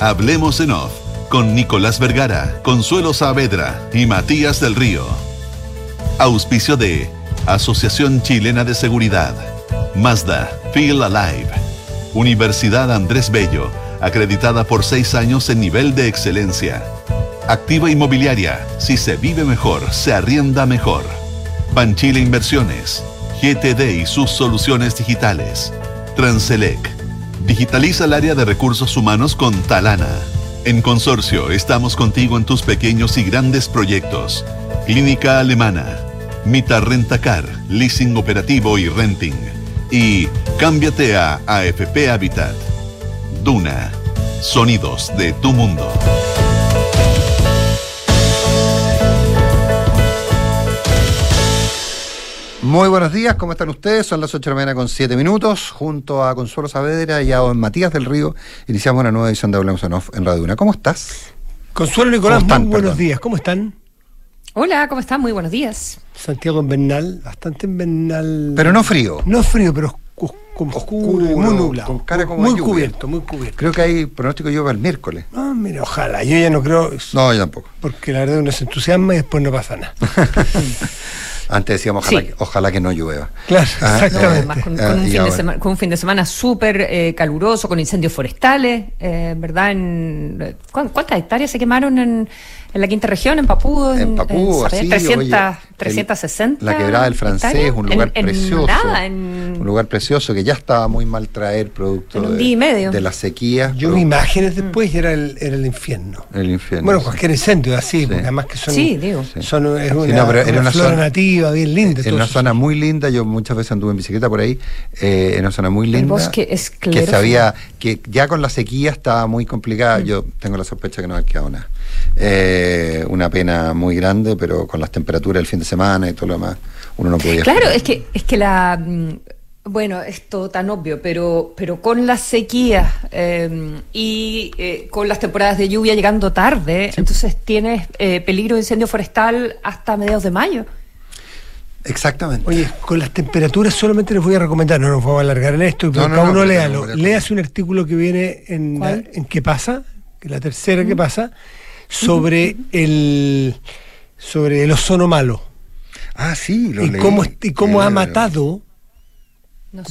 Hablemos en Off con Nicolás Vergara, Consuelo Saavedra y Matías del Río. Auspicio de Asociación Chilena de Seguridad, Mazda, Feel Alive, Universidad Andrés Bello, acreditada por seis años en nivel de excelencia. Activa Inmobiliaria, si se vive mejor, se arrienda mejor. Panchile Inversiones, GTD y sus soluciones digitales. Transelec Digitaliza el área de recursos humanos con Talana. En Consorcio estamos contigo en tus pequeños y grandes proyectos. Clínica Alemana, Mita Rentacar, Leasing Operativo y Renting. Y cámbiate a AFP Habitat. Duna, sonidos de tu mundo. Muy buenos días, ¿cómo están ustedes? Son las 8 de la mañana con 7 minutos. Junto a Consuelo Saavedra y a Matías del Río, iniciamos una nueva edición de Hablemos en Off en Radio Una. ¿Cómo estás? Consuelo Nicolás, muy buenos días. ¿Cómo están? Hola, ¿cómo están? Muy buenos días. Santiago en Bernal, bastante en Bernal. Pero no frío. No frío, pero oscuro, oscuro muy nublado. Con cara como muy cubierto, muy cubierto. Creo que hay pronóstico de lluvia el miércoles. Ah, mira, ojalá. Yo ya no creo. No, yo tampoco. Porque la verdad uno se entusiasma y después no pasa nada. Antes decíamos ojalá, que, no llueva. Claro, ah, exactamente. con, un fin de semana, con, un fin de semana, súper eh, caluroso, con incendios forestales, eh, ¿verdad? En, ¿Cuántas hectáreas se quemaron en, en la quinta región, en Papúo. En, sí, 300, 360. La quebrada del francés, un lugar precioso. un lugar precioso que ya estaba muy mal traer producto de, la sequía. Yo vi imágenes después y era el, era el infierno. El infierno. Bueno, cualquier incendio así, porque además que son. Sí, digo. Son, es una, era una flora zona, nativa bien linda. En una zona muy linda, yo muchas veces anduve en bicicleta por ahí, eh, en una zona muy linda. El bosque es Que sabía que ya con la sequía estaba muy complicada. Mm. Yo tengo la sospecha que no ha quedado nada. Eh, una pena muy grande, pero con las temperaturas del fin de semana y todo lo demás, uno no podía. Claro, es que, es que la. Mm, bueno, esto tan obvio, pero, pero con la sequía em, y eh, con las temporadas de lluvia llegando tarde, entonces tienes eh, peligro de incendio forestal hasta mediados de mayo. Exactamente. Oye, con las temperaturas solamente les voy a recomendar, no nos vamos a alargar en esto, pero cada uno léalo. Léase un artículo que viene en, en ¿Qué pasa? Que la tercera que pasa, sobre el sobre el ozono malo. Ah, sí, lo y cómo y cómo ha matado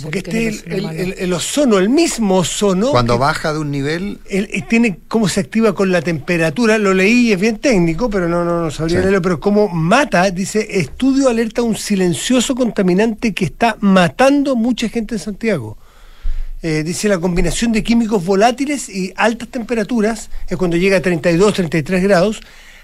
porque este el, el, ozono, el mismo ozono. Cuando baja de un nivel. tiene cómo se activa con la temperatura. Lo leí, es bien técnico, pero no, no, no sabría leerlo. Pero cómo mata, dice: estudio alerta un silencioso contaminante que está matando mucha gente en Santiago. Eh, dice la combinación de químicos volátiles y altas temperaturas, es cuando llega a 32, 33 grados,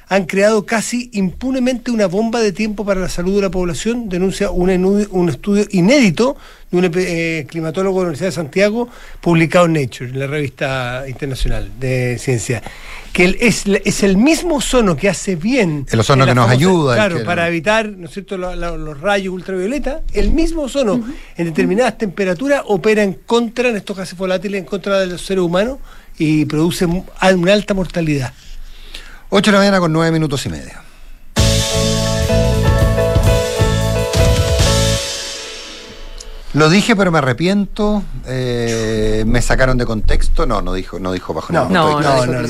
han creado casi impunemente una bomba de tiempo para la salud de la población, denuncia un, estudio inédito de un eh, climatólogo de la Universidad de Santiago, publicado en Nature, en la revista internacional de ciencia, que es, es el mismo ozono que hace bien. El ozono que nos ayuda. Claro, para evitar ¿no es cierto? Los, rayos ultravioleta, el mismo ozono en determinadas temperaturas opera en contra, en estos gases volátiles, en contra de los seres humanos y produce una alta mortalidad. 8 de la mañana con 9 minutos y medio. Lo dije, pero me arrepiento. Eh, me sacaron de contexto. No, no dijo, no dijo bajo no, no, no, no,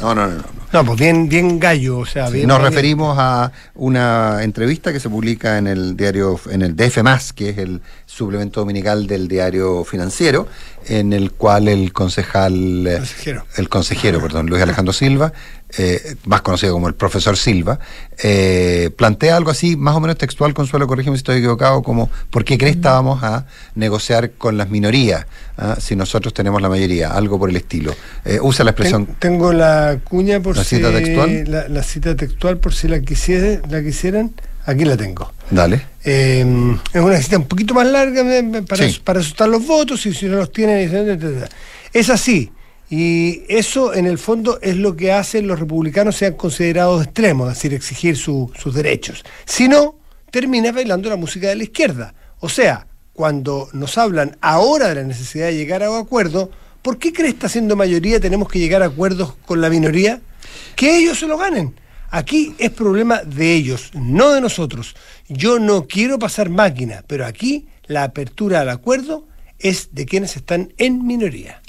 no, no, no, pues bien, bien gallo, o sea, bien. Nos referimos a una entrevista que se publica en el diario, en el DF que es el suplemento dominical del diario financiero, en el cual el concejal, consejero. el consejero, perdón, Luis Alejandro Silva, eh, más conocido como el profesor Silva, eh, plantea algo así, más o menos textual, Consuelo, corrígeme si estoy equivocado, como ¿por qué crees vamos a negociar con las minorías ah, si nosotros tenemos la mayoría? Algo por el estilo. Eh, usa la expresión... tengo la cuña por ¿La si... Cita textual? La, cita textual por si la, quisiera, la quisieran. Aquí la tengo. Dale. es una cita un poquito más larga para, para asustar los votos y si no los tienen... Es así. Y eso, en el fondo, es lo que hacen los republicanos sean considerados extremos, es decir, exigir sus derechos. Si no, termina bailando la música de la izquierda. O sea, cuando nos hablan ahora de la necesidad de llegar a un acuerdo, ¿por qué cree está siendo mayoría tenemos que llegar a acuerdos con la minoría? Que ellos se lo ganen. Aquí es problema de ellos, no de nosotros. Yo no quiero pasar máquina, pero aquí la apertura al acuerdo es de quienes están en minoría.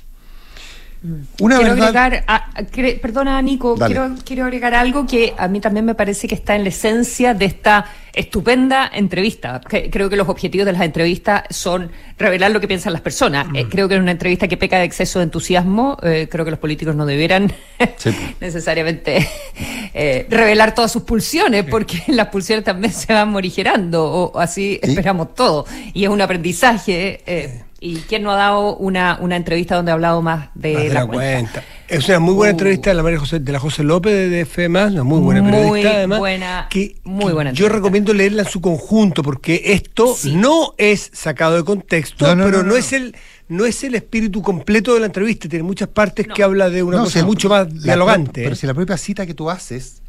Una quiero agregar, perdona Nico, quiero, quiero agregar algo que a mí también me parece que está en la esencia de esta estupenda entrevista. creo que los objetivos de las entrevistas son revelar lo que piensan las personas. Eh, creo que en una entrevista que peca de exceso de entusiasmo, eh, creo que los políticos no debieran necesariamente eh, revelar todas sus pulsiones, porque las pulsiones también se van morigerando, o, así esperamos todo. Y es un aprendizaje ¿Y quién no ha dado una, una entrevista donde ha hablado más de, la, cuenta? Es una muy buena uh. entrevista de la María José, de la José López de FEMAS, una muy buena periodista además. Buena, que, muy buena yo recomiendo leerla en su conjunto, porque esto no es sacado de contexto, pero no, es el no es el espíritu completo de la entrevista, tiene muchas partes que habla de una cosa mucho más dialogante. Pero si la propia cita que tú haces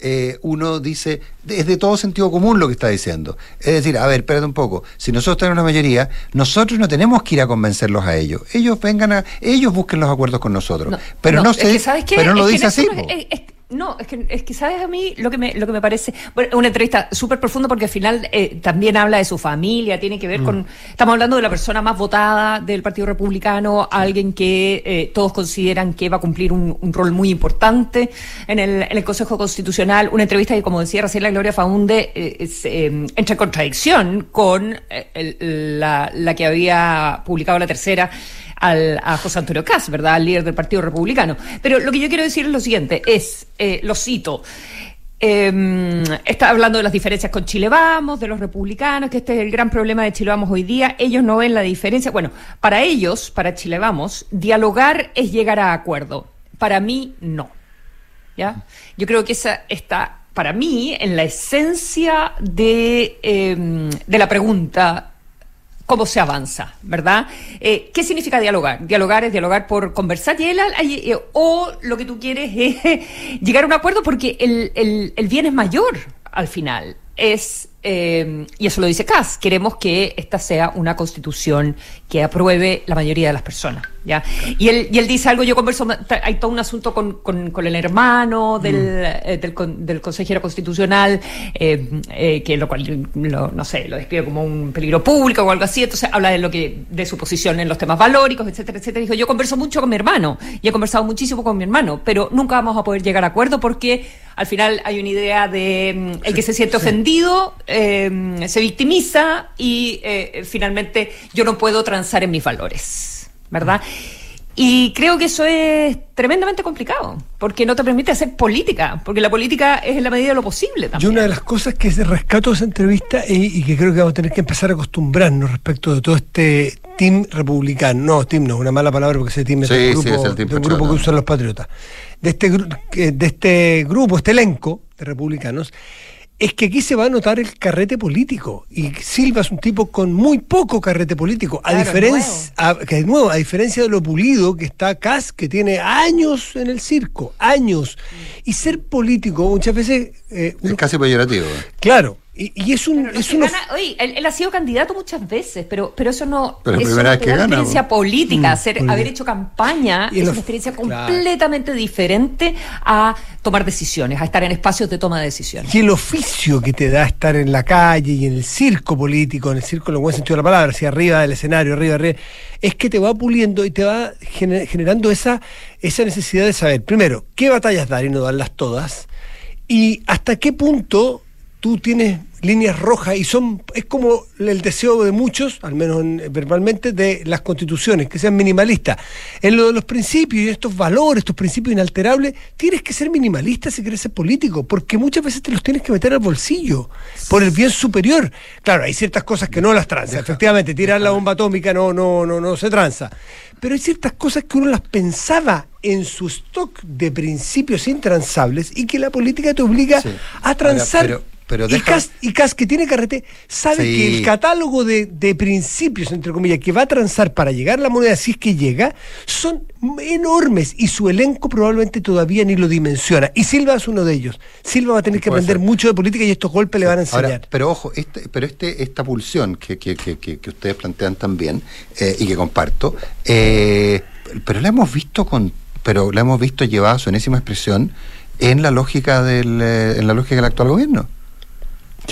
eh, uno dice, es de todo sentido común lo que está diciendo. Es decir, a ver, espérate un poco, si nosotros tenemos una mayoría, nosotros no tenemos que ir a convencerlos a ellos. Ellos vengan a, ellos busquen los acuerdos con nosotros. pero no, sé, pero no lo dice así. No, es que, es que sabes a mí lo que me, lo que me parece, bueno, una entrevista súper profunda porque al final eh, también habla de su familia, tiene que ver con, mm. estamos hablando de la persona más votada del Partido Republicano, alguien que eh, todos consideran que va a cumplir un, rol muy importante en el, en el, Consejo Constitucional, una entrevista que como decía recién la Gloria Faunde, eh, entra en contradicción con la, la que había publicado la tercera a José Antonio Caz, ¿verdad? Al líder del Partido Republicano. Pero lo que yo quiero decir es lo siguiente, es, eh, lo cito, em, está hablando de las diferencias con Chile Vamos, de los republicanos, que este es el gran problema de Chile Vamos hoy día. Ellos no ven la diferencia. Bueno, para ellos, para Chile Vamos, dialogar es llegar a acuerdo. Para mí, no. ¿Ya? Yo creo que esa está, para mí, en la esencia de, em, de la pregunta cómo se avanza, ¿verdad? Eh, ¿Qué significa dialogar? Dialogar es dialogar por conversar y eh, o lo que tú quieres es llegar a un acuerdo porque el, el, el bien es mayor al final. Es eh, y eso lo dice Kass, queremos que esta sea una constitución que apruebe la mayoría de las personas. ¿ya? Y, él, y él dice algo, yo converso, hay todo un asunto con, con, el hermano del, mm. eh, del, del, consejero constitucional, eh, que lo cual, no sé, lo describe como un peligro público o algo así, entonces habla de lo que de su posición en los temas valóricos, etcétera, etcétera. Dijo, yo converso mucho con mi hermano, y he conversado muchísimo con mi hermano, pero nunca vamos a poder llegar a acuerdo porque al final hay una idea de mm, el que se siente ofendido, Em, se victimiza y eh, finalmente yo no puedo transar en mis valores, ¿verdad? Y creo que eso es tremendamente complicado, porque no te permite hacer política, porque la política es en la medida de lo posible también. Y una de las cosas que rescato de esa entrevista y, que creo que vamos a tener que empezar a acostumbrarnos respecto de todo este team republicano, no, team no, una mala palabra porque ese team es, un grupo, que usan los patriotas, de este, de este grupo, este elenco de republicanos, es que aquí se va a notar el carrete político y Silva es un tipo con muy poco carrete político, a diferencia que de nuevo, a diferencia de lo pulido que está Cas, que tiene años en el circo, años. Y ser político muchas veces eh, es casi peyorativo. Claro, y, es un. Es oye, él, ha sido candidato muchas veces, pero, pero eso no. Pero es una experiencia política. Mm, hacer, haber hecho campaña es una experiencia completamente diferente a tomar decisiones, a estar en espacios de toma de decisiones. Y el oficio que te da estar en la calle y en el circo político, en el circo en el buen sentido de la palabra, hacia arriba del escenario, arriba, arriba, es que te va puliendo y te va generando esa, esa necesidad de saber, primero, qué batallas dar y no darlas todas, y hasta qué punto tú tienes líneas rojas y son es como el deseo de muchos, al menos verbalmente, de las constituciones, que sean minimalistas. En lo de los principios y estos valores, estos principios inalterables, tienes que ser minimalista si quieres ser político, porque muchas veces te los tienes que meter al bolsillo por el bien superior. Claro, hay ciertas cosas que no las tranza. Efectivamente, tirar la bomba atómica no, no, no, no se tranza. Pero hay ciertas cosas que uno las pensaba en su stock de principios intransables y que la política te obliga a transar. Pero y, Cas, que tiene carrete, sabe que el catálogo de, principios, entre comillas, que va a transar para llegar la moneda, si es que llega, son enormes y su elenco probablemente todavía ni lo dimensiona. Y Silva es uno de ellos. Silva va a tener que aprender mucho de política y estos golpes le van a enseñar. pero ojo, este, pero este, esta pulsión que, que, que, ustedes plantean también eh, y que comparto, eh, pero la hemos visto con pero la hemos visto llevada a su enésima expresión en la lógica del, eh, en la lógica del actual gobierno.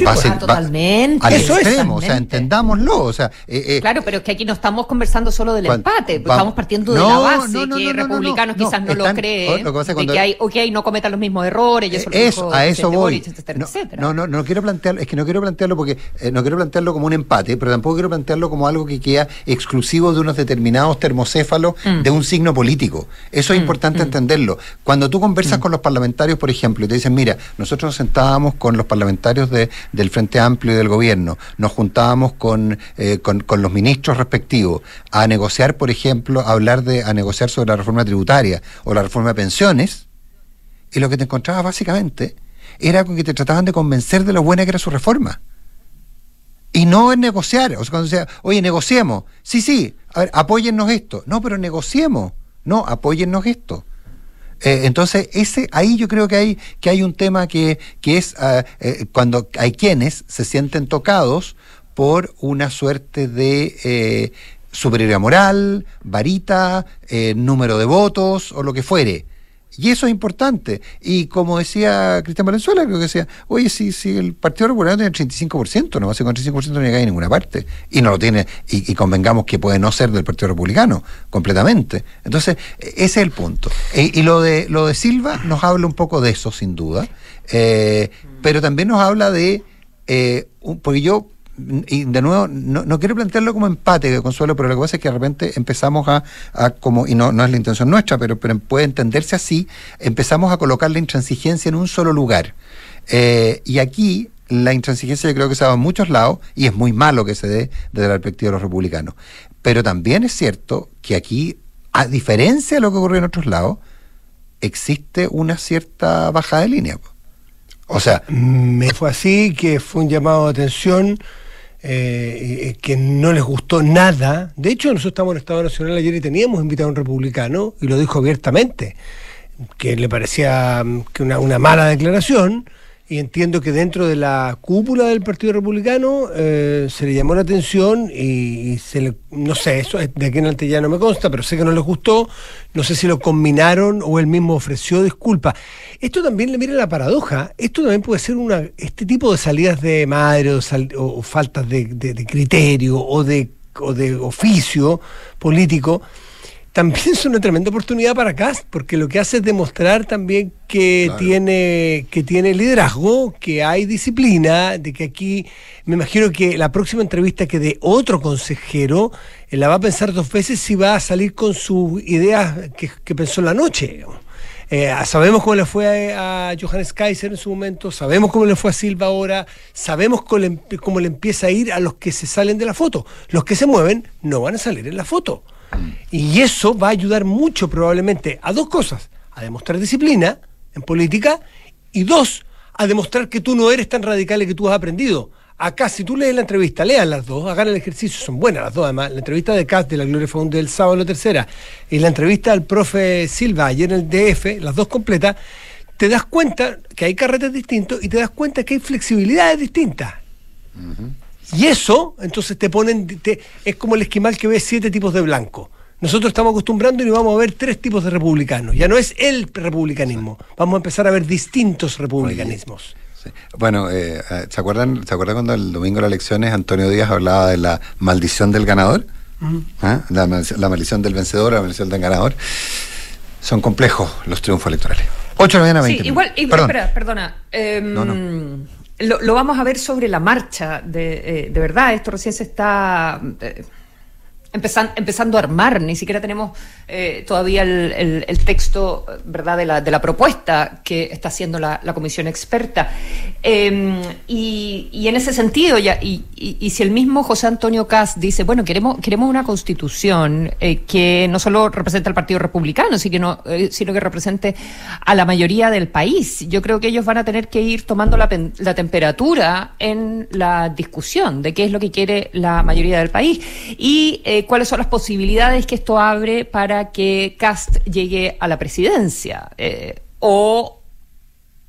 Va a pues, ser- ah, va- totalmente. al Eso es. extremo, o sea, entendámoslo, o sea, eh, eh, Claro, pero es que aquí no estamos conversando solo del empate, va- estamos partiendo de la base no, no, que no, no, no, republicanos no, quizás no lo creen, lo que de hay, ok, no cometan los mismos errores, y eso, lo eso, dijo a eso voy. Boric, etcétera, no, etcétera. no, no, no quiero plantearlo, es que no quiero plantearlo porque eh, no quiero plantearlo como un empate, pero tampoco quiero plantearlo como algo que queda exclusivo de unos determinados termocéfalos Mm. de un signo político. Eso es importante entenderlo. Cuando tú conversas Mm. con los parlamentarios, por ejemplo, y te dicen, mira, nosotros nos sentábamos con los parlamentarios de- del Frente Amplio y del Gobierno, nos juntábamos con, eh, con, los ministros respectivos a negociar, por ejemplo, a hablar de, a negociar sobre la reforma tributaria o la reforma de pensiones, y lo que te encontrabas básicamente era con que te trataban de convencer de lo buena que era su reforma. Y no en negociar. O sea, cuando decía, oye, negociemos. Sí, sí, a ver, apóyennos esto. No, pero negociemos. No, apóyennos esto. Eh, entonces, ese, ahí yo creo que hay, que hay un tema que, que es eh, cuando hay quienes se sienten tocados por una suerte de eh, superioridad moral, varita, eh, número de votos o lo que fuere. Y eso es importante. Y como decía Cristian Valenzuela, creo que decía, oye, si, si el Partido Republicano tiene el 35%, no va a ser con 35% no llega a ninguna parte. Y no lo tiene, y, convengamos que puede no ser del Partido Republicano, completamente. Entonces, e- ese es el punto. E- y lo de, lo de Silva nos habla un poco de eso, sin duda. Eh, pero también nos habla de, eh, porque yo y de nuevo, no, no quiero plantearlo como empate, Consuelo, pero lo que pasa es que de repente empezamos a, a como, y no, no es la intención nuestra, pero, pero puede entenderse así, empezamos a colocar la intransigencia en un solo lugar. Eh, y aquí la intransigencia yo creo que se dado en muchos lados, y es muy malo que se dé desde la perspectiva de los republicanos. Pero también es cierto que aquí, a diferencia de lo que ocurrió en otros lados, existe una cierta bajada de línea. O sea, Me fue así, que fue un llamado de atención eh, que no les gustó nada. De hecho, nosotros estamos en Estado Nacional ayer y teníamos invitado a un republicano y lo dijo abiertamente, que le parecía mm, que una, una mala declaración. Y entiendo que dentro de la cúpula del Partido Republicano eh, se le llamó la atención y, se le, no sé, eso es- de aquí en adelante ya no me consta, pero sé que no les gustó, no sé si lo combinaron o él mismo ofreció disculpas. Esto también le mira la paradoja, esto también puede ser una, este tipo de salidas de madre o, sal- o- faltas de, de- de criterio o de, o de oficio político también son una tremenda oportunidad para Cast, porque lo que hace es demostrar también que Claro. tiene que tiene liderazgo, que hay disciplina, de que aquí me imagino que la próxima entrevista que de otro consejero eh, la va a pensar dos veces si va a salir con sus ideas que, que pensó en la noche. Eh, sabemos cómo le fue a, a Johannes Kaiser en su momento, sabemos cómo le fue a Silva ahora, sabemos cómo le, cómo le empieza a ir a los que se salen de la foto. Los que se mueven no van a salir en la foto. Y eso va a ayudar mucho probablemente a dos cosas, a demostrar disciplina en política y dos, a demostrar que tú no eres tan radical que tú has aprendido. Acá, si tú lees la entrevista, lean las dos, hagan el ejercicio, son buenas las dos además. La entrevista de Cast de la Gloria Found del sábado, la tercera, y la entrevista al profe Silva ayer en el DF, las dos completas, te das cuenta que hay carretes distintos y te das cuenta que hay flexibilidades distintas. Y eso, entonces te ponen, te- es como el esquimal que ve siete tipos de blanco. Nosotros estamos acostumbrando y vamos a ver tres tipos de republicanos. Ya no es el republicanismo. Vamos a empezar a ver distintos republicanismos. Sí. Bueno, eh, eh, ¿se acuerdan ¿se acuerdan cuando el domingo de las elecciones Antonio Díaz hablaba de la maldición del ganador? ¿Ah? la, mal- la maldición del vencedor, la maldición del ganador. Son complejos los triunfos electorales. 8 de la mañana, Sí, 20 igual, minutos. igual- Perdón. espera, perdona. em, No, no. Lo, lo vamos a ver sobre la marcha, de, eh, de verdad, esto recién se está eh, empezan- empezando a armar, ni siquiera tenemos eh, todavía el, el- texto verdad de la, de la propuesta que está haciendo la, la comisión experta. Em, y, y en ese sentido, ya, y, y- si el mismo José Antonio Caz dice, bueno, queremos, queremos una constitución eh, que no solo represente al Partido Republicano, sino eh, sino que represente a la mayoría del país, yo creo que ellos van a tener que ir tomando la, la temperatura en la discusión de qué es lo que quiere la mayoría del país. Y eh, cuáles son las posibilidades que esto abre para que Cast llegue a la presidencia eh, o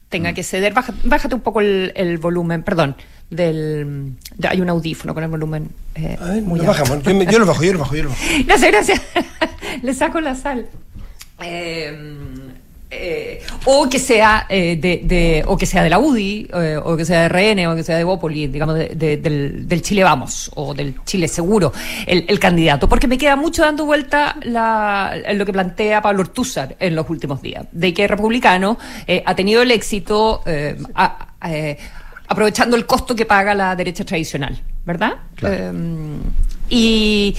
tenga que ceder. Baja- bájate un poco el, el volumen, perdón, del... de- hay un audífono con el volumen eh, A ver, muy lo alto. bajamos. Yo, me- yo lo bajo, yo lo bajo, yo lo bajo. Gracias, gracias. Le saco la sal. Eh, eh, o que sea eh, de, o que sea de la UDI, eh, o que sea de RN, o que sea de Bópoli, digamos, del, Chile Vamos, o del Chile Seguro, el, candidato. Porque me queda mucho dando vuelta la, lo que plantea Pablo Ortúzar en los últimos días, de que el republicano ha tenido el éxito aprovechando el costo que paga la derecha tradicional, ¿verdad? y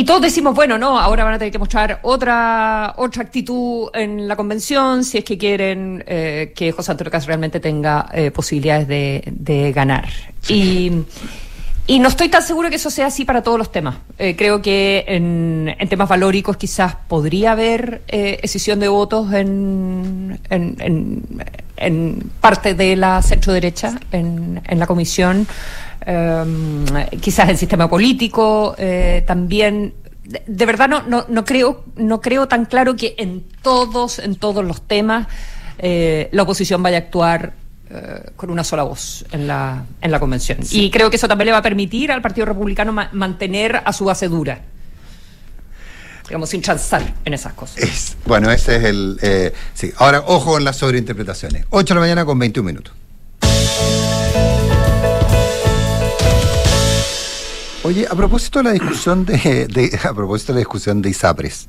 y todos decimos, bueno, no, ahora van a tener que mostrar otra, otra actitud en la convención si es que quieren eh, que José Antonio Caz realmente tenga eh, posibilidades de, ganar. Y, y, no estoy tan seguro que eso sea así para todos los temas. Eh, creo que en, temas valóricos quizás podría haber decisión de votos en, en, en, parte de la centro derecha en, en la comisión. Em, quizás el sistema político eh, también de, verdad no, no, no creo no creo tan claro que en todos en todos los temas eh, la oposición vaya a actuar eh, con una sola voz en la, en la convención. Y creo que eso también le va a permitir al Partido Republicano mantener a su base dura. Digamos, sin chanzar en esas cosas. bueno, ese es el... sí, ahora ojo en las sobreinterpretaciones. 8 de la mañana con 21 minutos. Oye, a propósito de la discusión de, a propósito de la discusión de ISAPRES,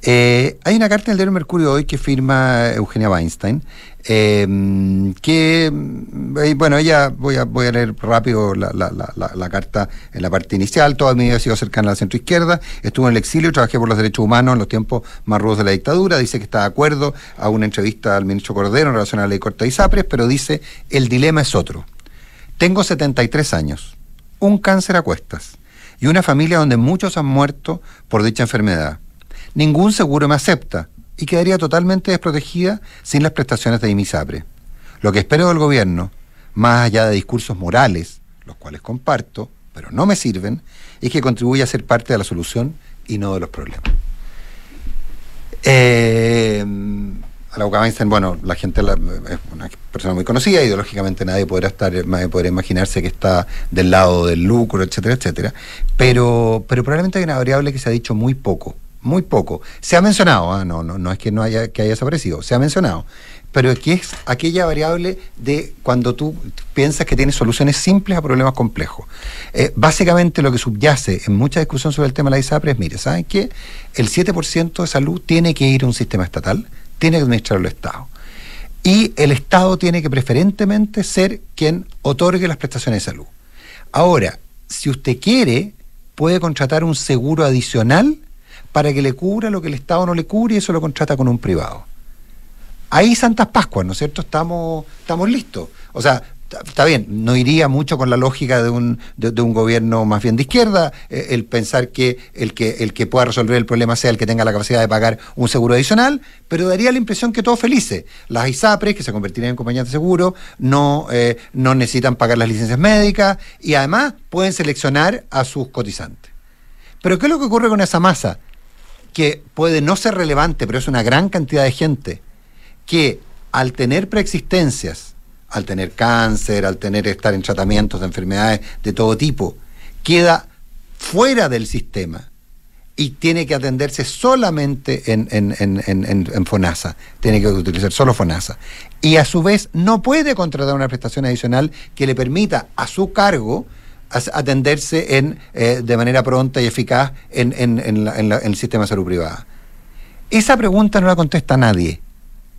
eh, hay una carta en el diario Mercurio hoy que firma Eugenia Weinstein, em, que eh, bueno, ella voy a voy a leer rápido la, carta en la parte inicial. Toda mi vida ha sido cercana a la centro izquierda, estuvo en el exilio, trabajé por los derechos humanos en los tiempos más rudos de la dictadura. Dice que está de acuerdo a una entrevista al ministro Cordero en relación a la ley corta de ISAPRES, pero dice el dilema es otro. Tengo 73 años un cáncer a cuestas y una familia donde muchos han muerto por dicha enfermedad. Ningún seguro me acepta y quedaría totalmente desprotegida sin las prestaciones de IMISAPRE. Lo que espero del gobierno, más allá de discursos morales, los cuales comparto, pero no me sirven, es que contribuya a ser parte de la solución y no de los problemas. Eh, a la Weinstein, bueno, la gente es una persona muy conocida, ideológicamente nadie podrá estar, nadie podrá imaginarse que está del lado del lucro, etcétera, etcétera. Pero, pero probablemente hay una variable que se ha dicho muy poco, muy poco. Se ha mencionado, ¿ah? no, no, no es que no haya, que haya desaparecido, se ha mencionado. Pero que es aquella variable de cuando tú piensas que tienes soluciones simples a problemas complejos. Eh, básicamente lo que subyace en mucha discusión sobre el tema de la ISAPRE es, mire, ¿saben qué? El 7% de salud tiene que ir a un sistema estatal tiene que administrarlo el Estado. Y el Estado tiene que preferentemente ser quien otorgue las prestaciones de salud. Ahora, si usted quiere, puede contratar un seguro adicional para que le cubra lo que el Estado no le cubre y eso lo contrata con un privado. Ahí Santas Pascuas, ¿no es cierto? Estamos, estamos listos. O sea, está bien, no iría mucho con la lógica de un, de, un gobierno más bien de izquierda, eh, el pensar que el, que el que pueda resolver el problema sea el que tenga la capacidad de pagar un seguro adicional, pero daría la impresión que todos felices. Las ISAPRES, que se convertirían en compañías de seguro, no, eh, no necesitan pagar las licencias médicas y además pueden seleccionar a sus cotizantes. Pero ¿qué es lo que ocurre con esa masa? Que puede no ser relevante, pero es una gran cantidad de gente que al tener preexistencias, al tener cáncer, al tener estar en tratamientos de enfermedades de todo tipo, queda fuera del sistema y tiene que atenderse solamente en, FONASA, tiene que utilizar solo FONASA. Y a su vez no puede contratar una prestación adicional que le permita a su cargo atenderse en, eh, de manera pronta y eficaz en, en el sistema de salud privada. Esa pregunta no la contesta nadie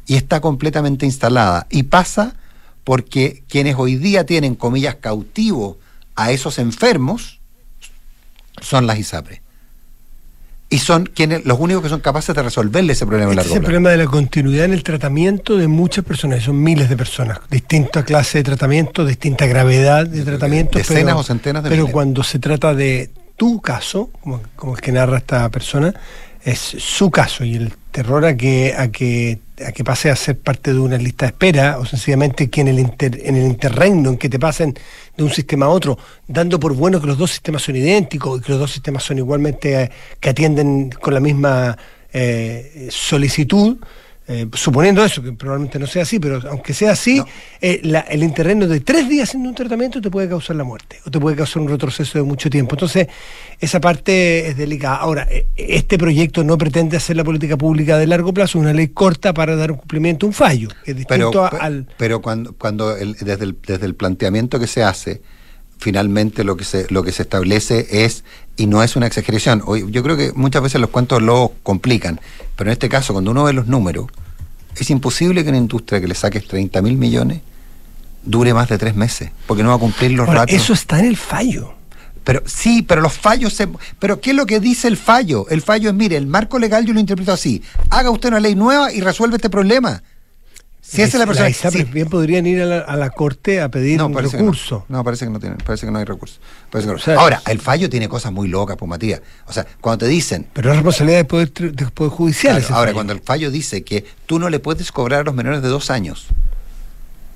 y está completamente instalada y pasa porque quienes hoy día tienen, comillas, cautivo a esos enfermos son las ISAPRE. Y son quienes, los únicos que son capaces de resolverle ese problema este Es el problema de la continuidad en el tratamiento de muchas personas, son miles de personas, distinta clase de tratamiento, distinta gravedad de tratamiento. Decenas o centenas de Pero cuando se trata de tu caso, como, como el que narra esta persona, es su caso y el terror a que, a que, a que pase a ser parte de una lista de espera o sencillamente que en el, en el interregno, en que te pasen de un sistema a otro, dando por bueno que los dos sistemas son idénticos y que los dos sistemas son igualmente, eh, que atienden con la misma eh, solicitud, eh, suponiendo eso, que probablemente no sea así, pero aunque sea así, eh, el interreno de tres días en un tratamiento te puede causar la muerte o te puede causar un retroceso de mucho tiempo. Entonces, esa parte es delicada. Ahora, eh, este proyecto no pretende hacer la política pública de largo plazo, es una ley corta para dar un cumplimiento a un fallo, es distinto pero, al... Pero cuando, cuando desde, el, desde el planteamiento que se hace, finalmente lo que se lo que se establece es y no es una exageración. Yo creo que muchas veces los cuentos lo complican, pero en este caso cuando uno ve los números es imposible que una industria que le saques 30 mil millones dure más de tres meses, porque no va a cumplir los Ahora, Eso está en el fallo. Pero sí, pero los fallos se... Pero ¿qué es lo que dice el fallo? El fallo es, mire, el marco legal yo lo interpreto así. Haga usted una ley nueva y resuelve este problema. Si esa es la persona. bien podrían ir a la, corte a pedir un recurso. No, parece que no tienen, parece que no hay recurso. Ahora, el fallo tiene cosas muy locas, pues Matías. O sea, cuando te dicen. Pero es responsabilidad del poder, poder judicial. ahora, cuando el fallo dice que tú no le puedes cobrar a los menores de dos años.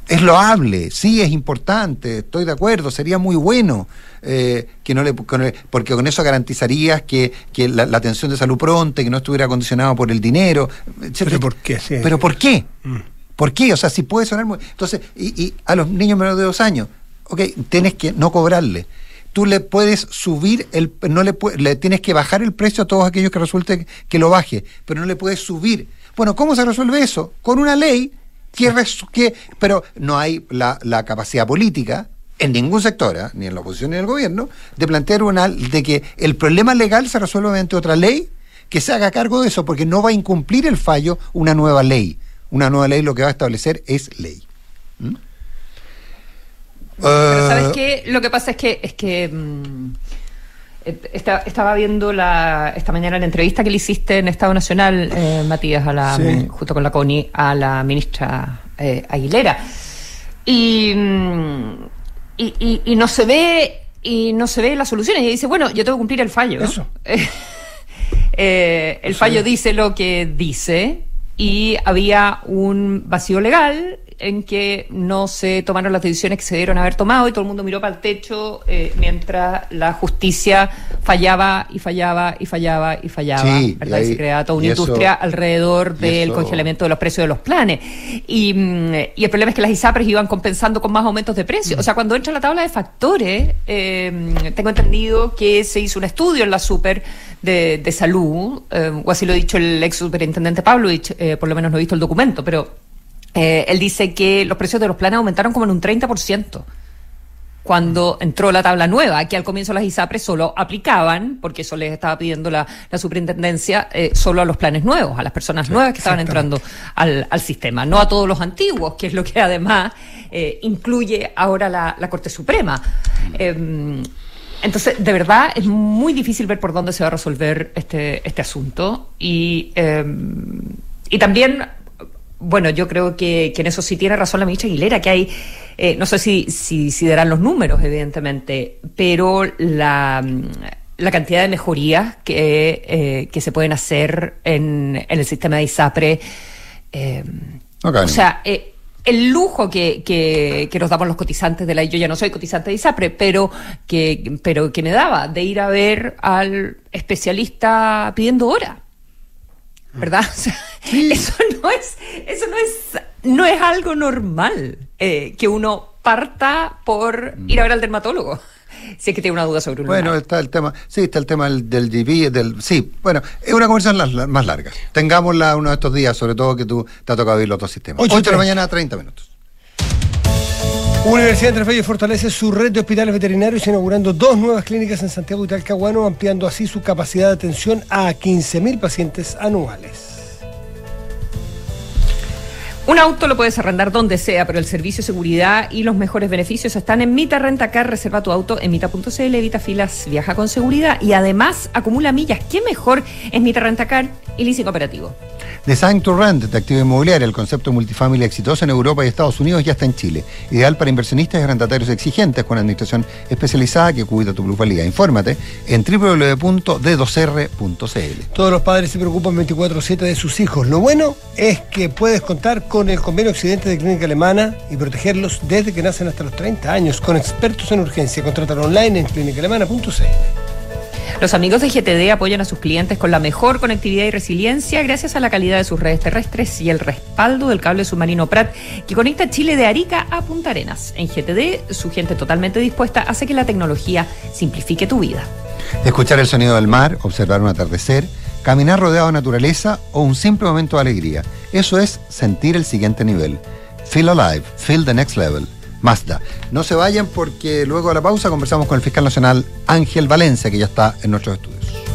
Es loable, sí, es importante, estoy de acuerdo, sería muy bueno eh, que no le, porque con eso garantizarías que, la, atención de salud pronta, que no estuviera condicionado por el dinero. ¿Pero por qué? ¿Pero por qué? Mm. ¿Por qué? O sea, si puede sonar muy... Entonces, y, a los niños menores de dos años, ok, tienes que no cobrarle. Tú le puedes subir, el, no le, le tienes que bajar el precio a todos aquellos que resulte que lo baje, pero no le puedes subir. Bueno, ¿cómo se resuelve eso? Con una ley que... que pero no hay la, capacidad política en ningún sector, ¿eh? ni en la oposición ni en el gobierno, de plantear una, de que el problema legal se resuelva mediante otra ley que se haga cargo de eso, porque no va a incumplir el fallo una nueva ley una nueva ley lo que va a establecer es ley. ¿Mm? Pero ¿sabes qué? Lo que pasa es que, es que mm, estaba viendo la, esta mañana la entrevista que le hiciste en Estado Nacional, eh, Matías, a la, junto con la CONI, a la ministra eh, Aguilera. Mm, y, y, no se ve y no se ve la solución. Y dice, bueno, yo tengo que cumplir el fallo. Eso. Eh, el fallo dice lo que dice y había un vacío legal en que no se tomaron las decisiones que se dieron haber tomado y todo el mundo miró para el techo eh, mientras la justicia fallaba y fallaba y fallaba y fallaba, ¿verdad? Y, se creaba toda una industria alrededor del congelamiento de los precios de los planes. Y, mm, y, el problema es que las ISAPRES iban compensando con más aumentos de precios. O sea, cuando entra la tabla de factores, eh, tengo entendido que se hizo un estudio en la super de, salud, eh, o así lo ha dicho el ex superintendente Pavlovich, eh, por lo menos no he visto el documento, pero eh, él dice que los precios de los planes aumentaron como en un 30% cuando entró la tabla nueva, que al comienzo las ISAPRES solo aplicaban, porque eso les estaba pidiendo la, superintendencia, solo a los planes nuevos, a las personas nuevas que estaban entrando al, sistema, no a todos los antiguos, que es lo que además incluye ahora la, la Corte Suprema. Em, entonces, de verdad, es muy difícil ver por dónde se va a resolver este, este asunto. Y, em, y también, bueno, yo creo que, en eso sí tiene razón la ministra Aguilera, que hay, eh, no sé si, si, si, darán los números, evidentemente, pero la, la cantidad de mejorías que, eh, que se pueden hacer en, en el sistema de ISAPRE. Eh, O sea, eh, el lujo que, que, que, nos damos los cotizantes de la yo ya no soy cotizante de ISAPRE, pero que, pero que me daba de ir a ver al especialista pidiendo hora. ¿Verdad? eso no es, eso no es, no es algo normal eh, que uno parta por ir a ver al dermatólogo si es que tiene una duda sobre un Bueno, está el tema, sí, está el tema del, del GP, del, sí, bueno, es una conversación más larga. Tengámosla uno de estos días, sobre todo que tú te ha tocado ver los dos sistemas. 8, de la mañana, 30 minutos. Universidad de Entre fortalece su red de hospitales veterinarios inaugurando dos nuevas clínicas en Santiago y Talcahuano, ampliando así su capacidad de atención a 15.000 pacientes anuales. Un auto lo puedes arrendar donde sea, pero el servicio de seguridad y los mejores beneficios están en Mita Rentacar. Reserva tu auto en mita.cl, evita filas, viaja con seguridad y además acumula millas. ¿Qué mejor es Mita Rentacar y leasing operativo? Design to Rent, Detective Inmobiliaria, el concepto multifamily exitoso en Europa y Estados Unidos ya está en Chile. Ideal para inversionistas y arrendatarios exigentes con administración especializada que cuida tu plusvalía. Infórmate en www.d2r.cl. Todos los padres se preocupan 24-7 de sus hijos. Lo bueno es que puedes contar con el convenio Occidente de Clínica Alemana y protegerlos desde que nacen hasta los 30 años con expertos en urgencia. Contrátalo online en clínicalemana.cl. Los amigos de GTD apoyan a sus clientes con la mejor conectividad y resiliencia gracias a la calidad de sus redes terrestres y el respaldo del cable submarino Prat que conecta Chile de Arica a Punta Arenas. En GTD, su gente totalmente dispuesta hace que la tecnología simplifique tu vida. Escuchar el sonido del mar, observar un atardecer, caminar rodeado de naturaleza o un simple momento de alegría. Eso es sentir el siguiente nivel. Feel alive, feel the next level. Mazda. No se vayan porque luego de la pausa conversamos con el fiscal nacional Ángel Valencia, que ya está en nuestros estudios.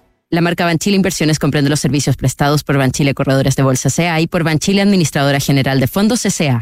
La marca Banchile Inversiones comprende los servicios prestados por Banchile Corredores de Bolsa CA y por Banchile Administradora General de Fondos CA.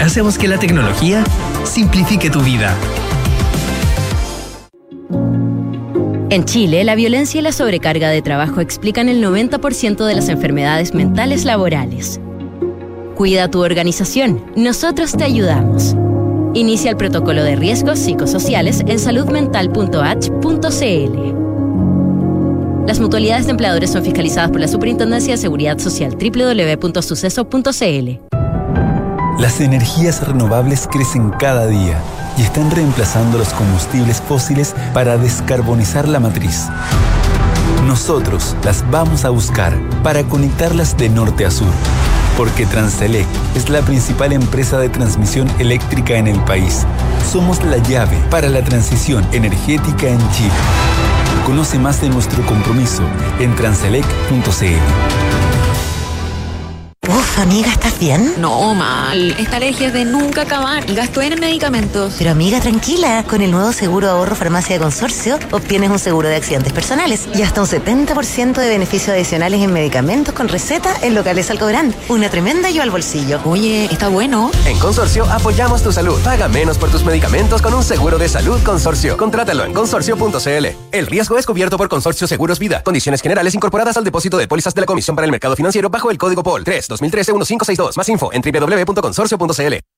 Hacemos que la tecnología simplifique tu vida. En Chile, la violencia y la sobrecarga de trabajo explican el 90% de las enfermedades mentales laborales. Cuida tu organización, nosotros te ayudamos. Inicia el protocolo de riesgos psicosociales en saludmental.h.cl. Las mutualidades de empleadores son fiscalizadas por la Superintendencia de Seguridad Social www.suceso.cl. Las energías renovables crecen cada día y están reemplazando los combustibles fósiles para descarbonizar la matriz. Nosotros las vamos a buscar para conectarlas de norte a sur, porque Transelec es la principal empresa de transmisión eléctrica en el país. Somos la llave para la transición energética en Chile. Conoce más de nuestro compromiso en transelec.cl. Uf, amiga, ¿estás bien? No, mal. Esta alergia es de nunca acabar y gasto en medicamentos. Pero amiga, tranquila. Con el nuevo seguro ahorro farmacia de consorcio, obtienes un seguro de accidentes personales y hasta un 70% de beneficios adicionales en medicamentos con receta en locales Alcobrand. Una tremenda yo al bolsillo. Oye, está bueno. En Consorcio apoyamos tu salud. Paga menos por tus medicamentos con un seguro de salud Consorcio. Contrátalo en consorcio.cl. El riesgo es cubierto por Consorcio Seguros Vida. Condiciones generales incorporadas al depósito de pólizas de la Comisión para el Mercado Financiero bajo el código POL 3 2013-1562. Más info en www.consorcio.cl.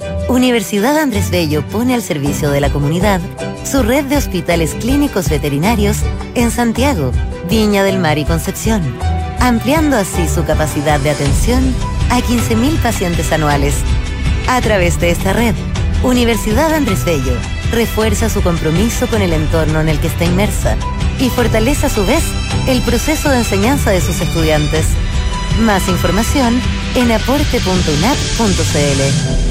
Universidad Andrés Bello pone al servicio de la comunidad su red de hospitales clínicos veterinarios en Santiago, Viña del Mar y Concepción, ampliando así su capacidad de atención a 15.000 pacientes anuales. A través de esta red, Universidad Andrés Bello refuerza su compromiso con el entorno en el que está inmersa y fortalece a su vez el proceso de enseñanza de sus estudiantes. Más información en aporte.unap.cl.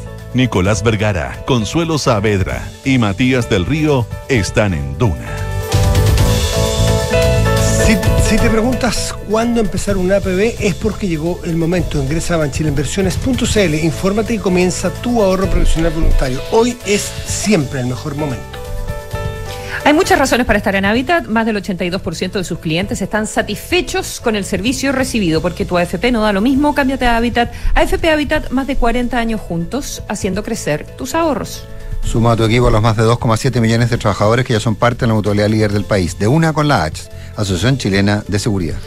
Nicolás Vergara, Consuelo Saavedra y Matías del Río están en Duna. Si, te preguntas cuándo empezar un APB, es porque llegó el momento. Ingresa a banchileinversiones.cl, infórmate y comienza tu ahorro profesional voluntario. Hoy es siempre el mejor momento. Hay muchas razones para estar en Habitat. Más del 82% de sus clientes están satisfechos con el servicio recibido, porque tu AFP no da lo mismo. Cámbiate a Habitat. AFP Habitat, más de 40 años juntos, haciendo crecer tus ahorros. Suma a tu equipo a los más de 2,7 millones de trabajadores que ya son parte de la mutualidad líder del país. De una con la H, Asociación Chilena de Seguridad.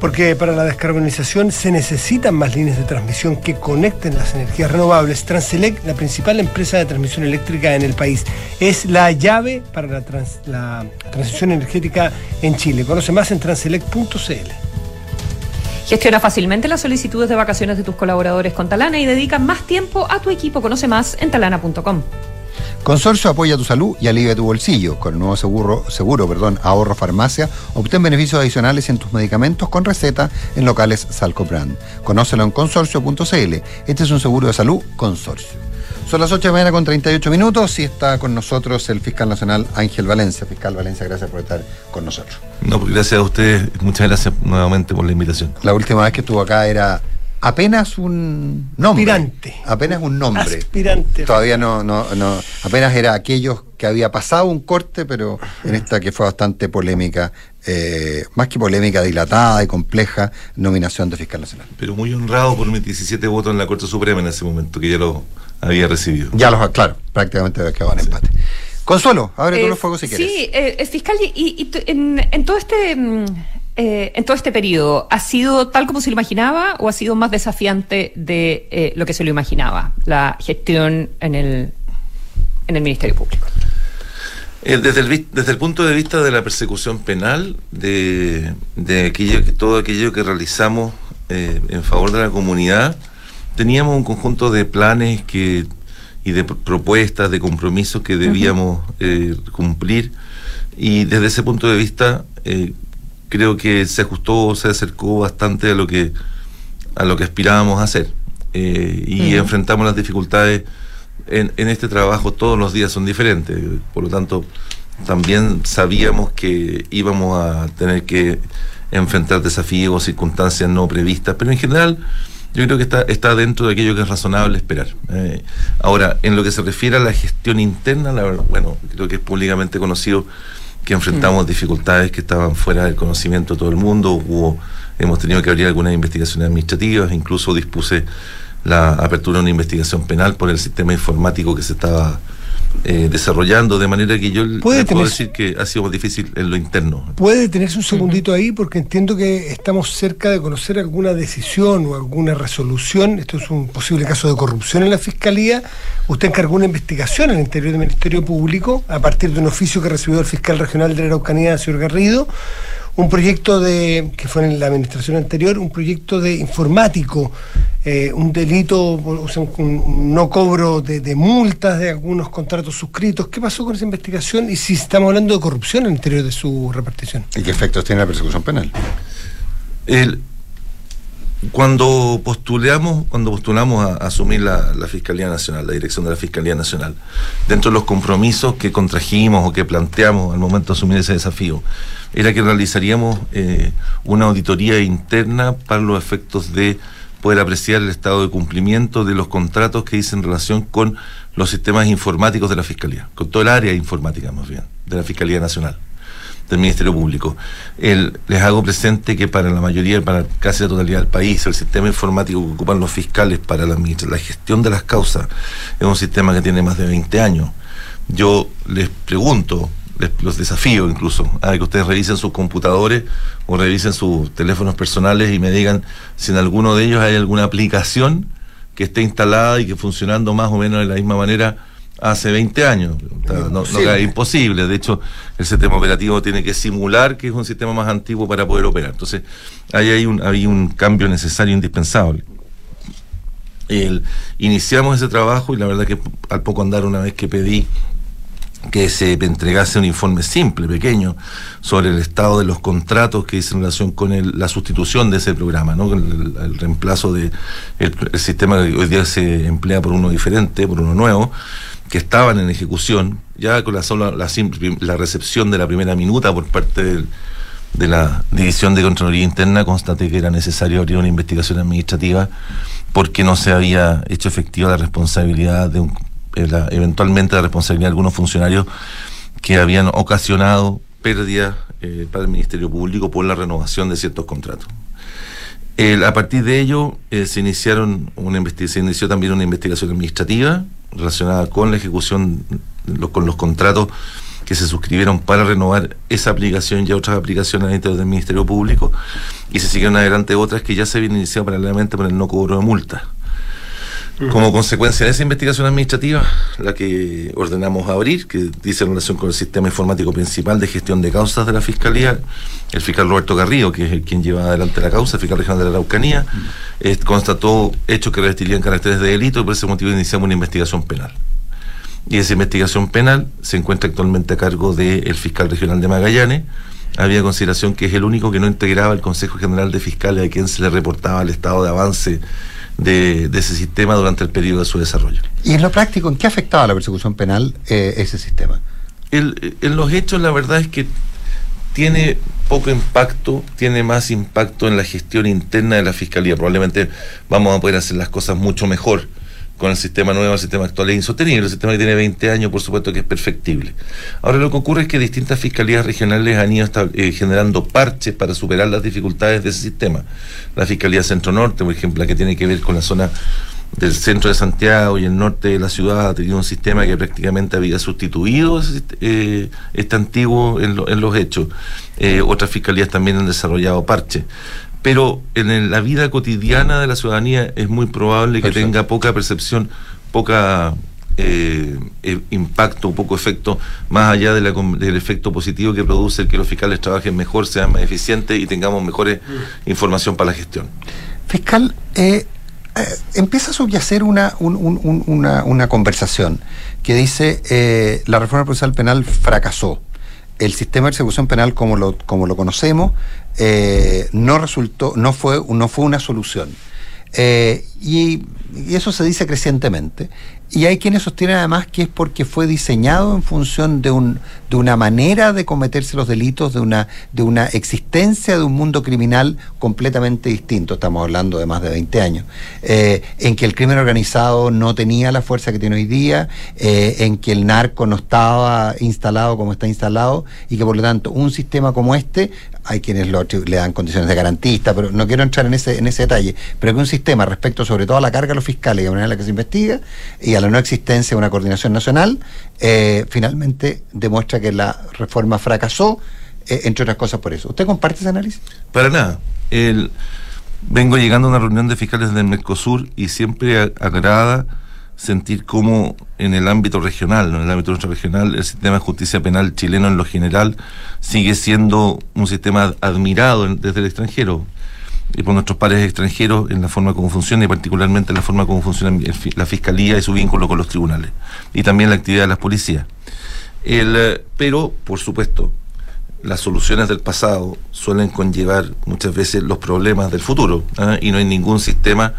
Porque para la descarbonización se necesitan más líneas de transmisión que conecten las energías renovables. Transelec, la principal empresa de transmisión eléctrica en el país, es la llave para la, trans- la transición energética en Chile. Conoce más en transelec.cl. Gestiona fácilmente las solicitudes de vacaciones de tus colaboradores con Talana y dedica más tiempo a tu equipo. Conoce más en talana.com. Consorcio apoya tu salud y alivia tu bolsillo. Con el nuevo seguro, seguro perdón, ahorro farmacia, obtén beneficios adicionales en tus medicamentos con receta en locales Salco Brand. Conócelo en consorcio.cl. Este es un seguro de salud consorcio. Son las 8 de la mañana con 38 minutos y está con nosotros el fiscal nacional Ángel Valencia. Fiscal Valencia, gracias por estar con nosotros. No, pues gracias a ustedes, muchas gracias nuevamente por la invitación. La última vez que estuvo acá era apenas un nombre. Aspirante. Apenas un nombre. Aspirante. Todavía no, no, no, apenas era aquellos que había pasado un corte, pero en esta que fue bastante polémica, eh, más que polémica, dilatada y compleja, nominación de fiscal nacional. Pero muy honrado por mis 17 votos en la Corte Suprema en ese momento, que ya lo había recibido. Ya los, claro, prácticamente había quedado en empate. Consuelo, abre tú Eh, los fuegos si quieres. Sí, eh, fiscal, y, y en, en todo este mm, eh, en todo este periodo, ¿ha sido tal como se lo imaginaba o ha sido más desafiante de eh, lo que se lo imaginaba la gestión en el en el Ministerio Público? Eh, desde, el, desde el punto de vista de la persecución penal, de, de aquello, que- todo aquello que realizamos eh, en favor de la comunidad, teníamos un conjunto de planes que, y de pr- propuestas, de compromisos que debíamos cumplir. Y desde ese punto de vista, eh, creo que se ajustó, se acercó bastante a lo que, a lo que aspirábamos a hacer. Eh, y enfrentamos las dificultades en, en este trabajo todos los días son diferentes. Por lo tanto, también sabíamos que íbamos a tener que enfrentar desafíos o circunstancias no previstas, pero en general yo creo que está, está dentro de aquello que es razonable esperar. Eh, ahora, en lo que se refiere a la gestión interna, la verdad, bueno, creo que es públicamente conocido que enfrentamos dificultades que estaban fuera del conocimiento de todo el mundo, hubo, hemos tenido que abrir algunas investigaciones administrativas, incluso dispuse la apertura de una investigación penal por el sistema informático que se estaba eh, desarrollando, de manera que yo Puede puedo decir que ha sido más difícil en lo interno. ¿Puede detenerse un segundito ahí? Porque entiendo que estamos cerca de conocer alguna decisión o alguna resolución. Esto es un posible caso de corrupción en la Fiscalía. Usted encargó una investigación al interior del Ministerio Público a partir de un oficio que recibió el fiscal regional de la Araucanía, señor Garrido. Un proyecto de, que fue en la administración anterior, un proyecto de informático, eh, un delito, o sea, un, un no cobro de, de multas de algunos contratos suscritos. ¿Qué pasó con esa investigación? Y si estamos hablando de corrupción en el interior de su repartición. ¿Y qué efectos tiene la persecución penal? El- cuando postulamos, cuando postulamos a, a asumir la, la Fiscalía Nacional, la dirección de la Fiscalía Nacional, dentro de los compromisos que contrajimos o que planteamos al momento de asumir ese desafío, era que realizaríamos eh, una auditoría interna para los efectos de poder apreciar el estado de cumplimiento de los contratos que hice en relación con los sistemas informáticos de la Fiscalía, con todo el área informática más bien, de la Fiscalía Nacional, del Ministerio Público. El, les hago presente que para la mayoría, para casi la totalidad del país, el sistema informático que ocupan los fiscales para la, la gestión de las causas es un sistema que tiene más de 20 años. Yo les pregunto, los desafío incluso a que ustedes revisen sus computadores o revisen sus teléfonos personales y me digan si en alguno de ellos hay alguna aplicación que esté instalada y que funcionando más o menos de la misma manera hace 20 años. No, es imposible. De hecho, el sistema operativo tiene que simular que es un sistema más antiguo para poder operar. Entonces, ahí hay un, hay un cambio necesario, indispensable. El, iniciamos ese trabajo y la verdad que al poco andar una vez que pedí que se entregase un informe simple, pequeño, sobre el estado de los contratos que hice en relación con la sustitución de ese programa, ¿no? el, reemplazo del de sistema que hoy día se emplea por uno diferente, por uno nuevo, que estaban en ejecución, ya con la sola la, la recepción de la primera minuta por parte de la División de Contraloría Interna, constaté que era necesario abrir una investigación administrativa porque no se había hecho efectiva la responsabilidad de un eh, eventualmente la responsabilidad de algunos funcionarios que habían ocasionado pérdidas eh, para el Ministerio Público por la renovación de ciertos contratos. a partir de ello eh, se iniciaron una se inició también una investigación administrativa relacionada con la ejecución con los contratos que se suscribieron para renovar esa aplicación y otras aplicaciones dentro del Ministerio Público y se siguieron adelante otras que ya se habían iniciado paralelamente por el no cobro de multas. Como consecuencia de esa investigación administrativa, la que ordenamos abrir, que dice en relación con el sistema informático principal de gestión de causas de la Fiscalía, el fiscal Roberto Garrido, que es quien lleva adelante la causa, el fiscal regional de la Araucanía, constató hechos que revestirían caracteres de delito y por ese motivo iniciamos una investigación penal. Y esa investigación penal se encuentra actualmente a cargo del fiscal regional de Magallanes, había consideración que es el único que no integraba el Consejo General de Fiscales a quien se le reportaba el estado de avance de, ese sistema durante el periodo de su desarrollo. ¿Y en lo práctico, en qué afectaba la persecución penal eh, ese sistema? en los hechos, la verdad es que tiene poco impacto, tiene más impacto en la gestión interna de la fiscalía. Probablemente vamos a poder hacer las cosas mucho mejor con el sistema nuevo, el sistema actual es insostenible. El sistema que tiene 20 años, por supuesto que es perfectible. Ahora lo que ocurre es que distintas fiscalías regionales han ido eh, generando parches para superar las dificultades de ese sistema. La Fiscalía Centro Norte, por ejemplo, la que tiene que ver con la zona del centro de Santiago y el norte de la ciudad ha tenido un sistema que prácticamente había sustituido eh, este antiguo en, los hechos. Eh, otras fiscalías también han desarrollado parches pero en la vida cotidiana de la ciudadanía es muy probable que tenga poca percepción, poca eh, eh, impacto, poco efecto, más allá del efecto positivo que produce el que los fiscales trabajen mejor, sean más eficientes y tengamos mejores mm. información para la gestión. Fiscal, eh, empieza a subyacer una, una, una, conversación que dice la reforma procesal penal fracasó el sistema de persecución penal como lo, como lo conocemos eh, no resultó, no fue, no fue una solución. Eh, y, y, eso se dice crecientemente. Y hay quienes sostienen además que es porque fue diseñado en función de, un, de una manera de cometerse los delitos, de una, de una existencia de un mundo criminal completamente distinto. Estamos hablando de más de 20 años. Eh, en que el crimen organizado no tenía la fuerza que tiene hoy día, eh, en que el narco no estaba instalado como está instalado y que por lo tanto un sistema como este hay quienes le dan condiciones de garantista, pero no quiero entrar en ese, en ese detalle, pero que un sistema respecto sobre todo a la carga de los fiscales y a la manera en la que se investiga y a la no existencia de una coordinación nacional, eh, finalmente demuestra que la reforma fracasó, eh, entre otras cosas por eso. ¿Usted comparte ese análisis? Para nada. El, vengo llegando a una reunión de fiscales del Mercosur y siempre agrada sentir cómo en el ámbito regional, en el ámbito regional, el sistema de justicia penal chileno en lo general sigue siendo un sistema admirado desde el extranjero y por nuestros pares extranjeros en la forma como funciona y particularmente en la forma como funciona la fiscalía y su vínculo con los tribunales y también la actividad de las policías. Eh, pero, por supuesto, las soluciones del pasado suelen conllevar muchas veces los problemas del futuro ¿ah? y no hay ningún sistema